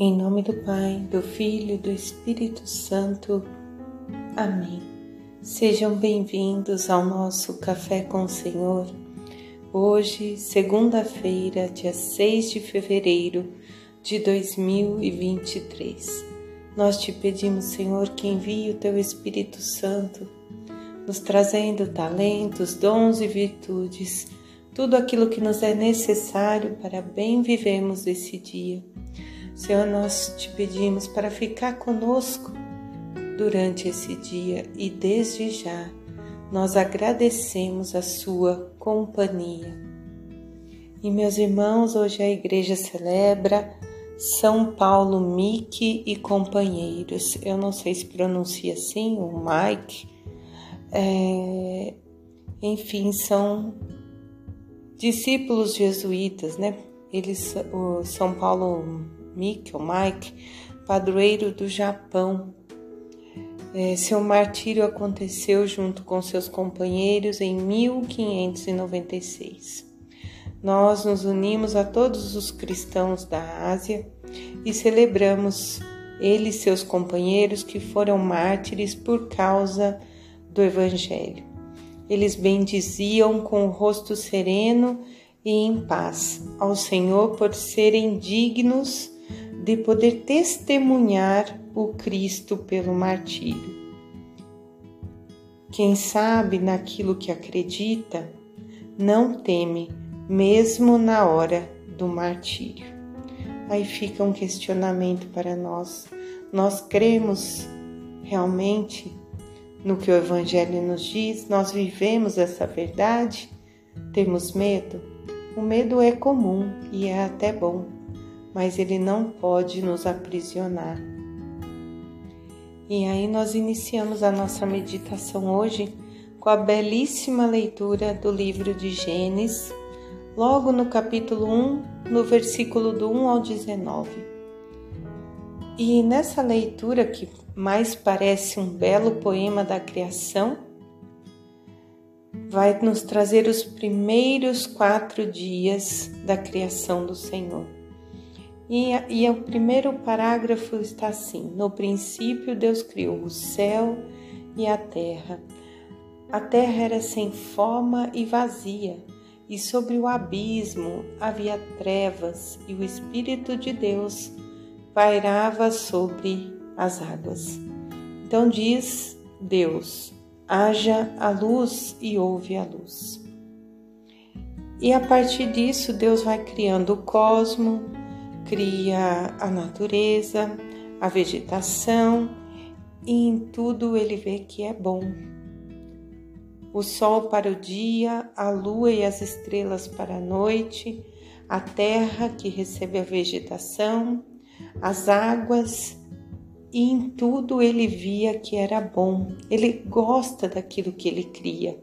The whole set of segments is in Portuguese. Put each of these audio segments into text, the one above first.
Em nome do Pai, do Filho e do Espírito Santo. Amém. Sejam bem-vindos ao nosso Café com o Senhor. Hoje, segunda-feira, dia 6 de fevereiro de 2023. Nós te pedimos, Senhor, que envie o teu Espírito Santo, nos trazendo talentos, dons e virtudes, tudo aquilo que nos é necessário para bem vivermos esse dia Senhor, nós te pedimos para ficar conosco durante esse dia e desde já nós agradecemos a sua companhia. E meus irmãos, hoje a igreja celebra São Paulo Mike e companheiros. Eu não sei se pronuncia assim, o Mike. É, enfim, são discípulos jesuítas, né? Eles, o São Paulo Mike ou Mike, padroeiro do Japão. É, seu martírio aconteceu junto com seus companheiros em 1596. Nós nos unimos a todos os cristãos da Ásia e celebramos ele e seus companheiros que foram mártires por causa do Evangelho. Eles bendiziam com o rosto sereno e em paz ao Senhor por serem dignos de poder testemunhar o Cristo pelo martírio. Quem sabe naquilo que acredita, não teme, mesmo na hora do martírio. Aí fica um questionamento para nós. Nós cremos realmente no que o Evangelho nos diz? Nós vivemos essa verdade? Temos medo? O medo é comum e é até bom mas ele não pode nos aprisionar. E aí nós iniciamos a nossa meditação hoje com a belíssima leitura do livro de Gênesis, logo no capítulo 1, no versículo do 1 ao 19. E nessa leitura, que mais parece um belo poema da criação, vai nos trazer os primeiros quatro dias da criação do Senhor. E, e o primeiro parágrafo está assim: No princípio, Deus criou o céu e a terra. A terra era sem forma e vazia, e sobre o abismo havia trevas, e o Espírito de Deus pairava sobre as águas. Então diz Deus: haja a luz e houve a luz. E a partir disso, Deus vai criando o cosmo, cria a natureza, a vegetação e em tudo ele vê que é bom. O sol para o dia, a lua e as estrelas para a noite, a terra que recebe a vegetação, as águas, e em tudo ele via que era bom. Ele gosta daquilo que ele cria.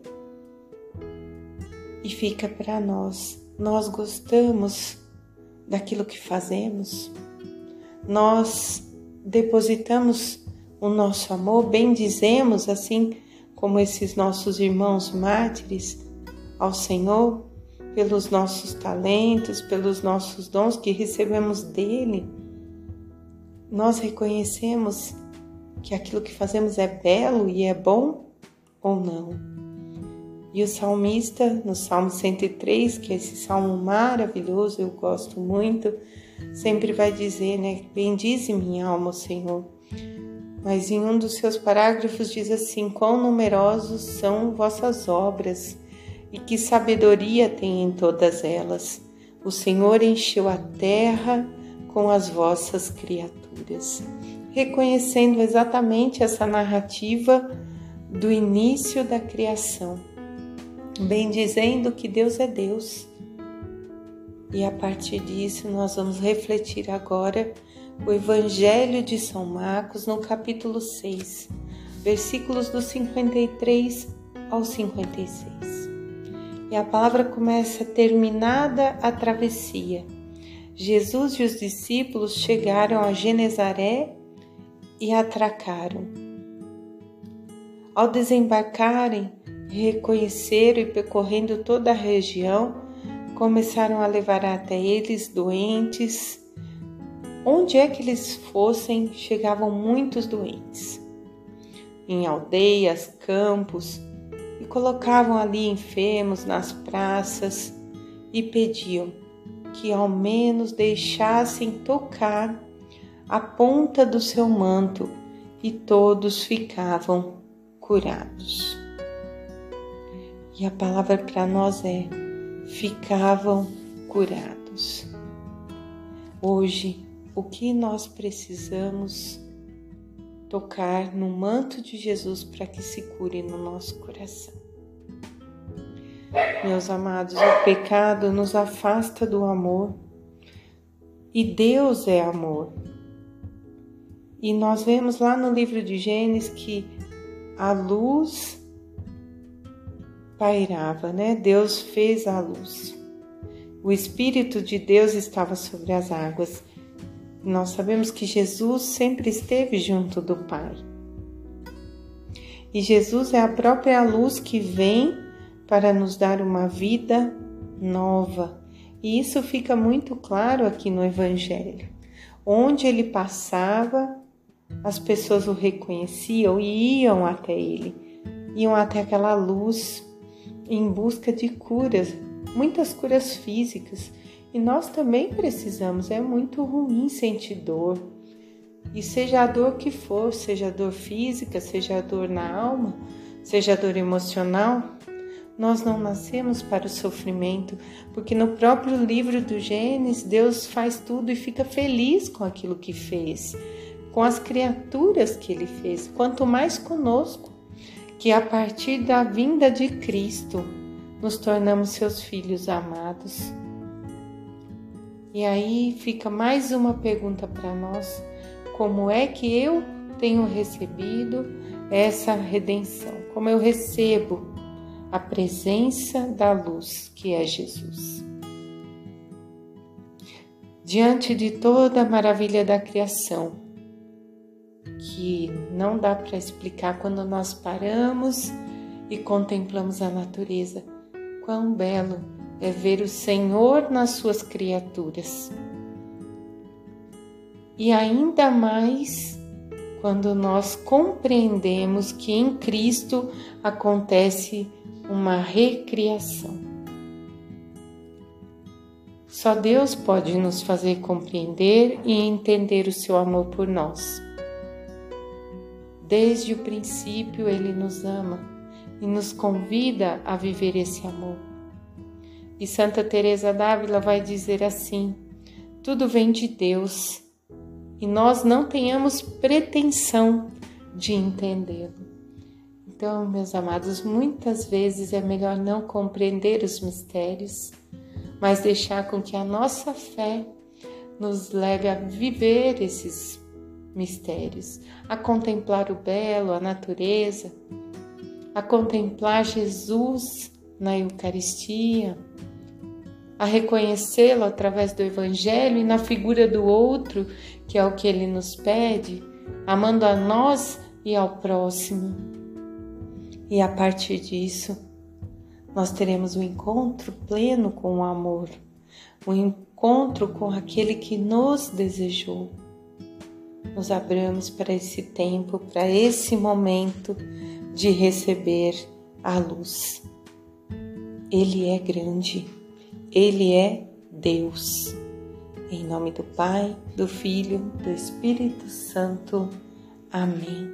E fica para nós. Nós gostamos daquilo que fazemos, nós depositamos o nosso amor, bendizemos assim como esses nossos irmãos mártires ao Senhor pelos nossos talentos, pelos nossos dons que recebemos dele. Nós reconhecemos que aquilo que fazemos é belo e é bom ou não? E o salmista, no Salmo 103, que é esse salmo maravilhoso, eu gosto muito, sempre vai dizer, né? Bendize minha alma, Senhor. Mas em um dos seus parágrafos diz assim: Quão numerosos são vossas obras e que sabedoria tem em todas elas. O Senhor encheu a terra com as vossas criaturas. Reconhecendo exatamente essa narrativa do início da criação bendizendo que Deus é Deus. E a partir disso, nós vamos refletir agora o Evangelho de São Marcos no capítulo 6, versículos do 53 ao 56. E a palavra começa terminada a travessia. Jesus e os discípulos chegaram a Genezaré e atracaram. Ao desembarcarem, reconheceram e percorrendo toda a região, começaram a levar até eles doentes onde é que eles fossem, chegavam muitos doentes. Em aldeias, campos, e colocavam ali enfermos nas praças e pediam que ao menos deixassem tocar a ponta do seu manto e todos ficavam curados. E a palavra para nós é: ficavam curados. Hoje, o que nós precisamos tocar no manto de Jesus para que se cure no nosso coração? Meus amados, o pecado nos afasta do amor e Deus é amor. E nós vemos lá no livro de Gênesis que a luz pairava, né? Deus fez a luz. O Espírito de Deus estava sobre as águas. Nós sabemos que Jesus sempre esteve junto do Pai. E Jesus é a própria luz que vem para nos dar uma vida nova. E isso fica muito claro aqui no Evangelho. Onde ele passava, as pessoas o reconheciam e iam até ele, iam até aquela luz em busca de curas, muitas curas físicas. E nós também precisamos, é muito ruim sentir dor. E seja a dor que for, seja a dor física, seja a dor na alma, seja a dor emocional, nós não nascemos para o sofrimento, porque no próprio livro do Gênesis, Deus faz tudo e fica feliz com aquilo que fez, com as criaturas que ele fez, quanto mais conosco que a partir da vinda de Cristo nos tornamos seus filhos amados. E aí fica mais uma pergunta para nós: como é que eu tenho recebido essa redenção? Como eu recebo a presença da luz que é Jesus? Diante de toda a maravilha da criação, que não dá para explicar quando nós paramos e contemplamos a natureza. Quão belo é ver o Senhor nas suas criaturas. E ainda mais quando nós compreendemos que em Cristo acontece uma recriação. Só Deus pode nos fazer compreender e entender o seu amor por nós. Desde o princípio ele nos ama e nos convida a viver esse amor. E Santa Teresa d'Ávila vai dizer assim: tudo vem de Deus e nós não tenhamos pretensão de entendê-lo. Então, meus amados, muitas vezes é melhor não compreender os mistérios, mas deixar com que a nossa fé nos leve a viver esses mistérios, a contemplar o belo, a natureza, a contemplar Jesus na Eucaristia, a reconhecê-lo através do Evangelho e na figura do outro, que é o que ele nos pede, amando a nós e ao próximo. E a partir disso, nós teremos um encontro pleno com o amor, um encontro com aquele que nos desejou nos abramos para esse tempo, para esse momento de receber a luz. Ele é grande, ele é Deus. Em nome do Pai, do Filho, do Espírito Santo. Amém.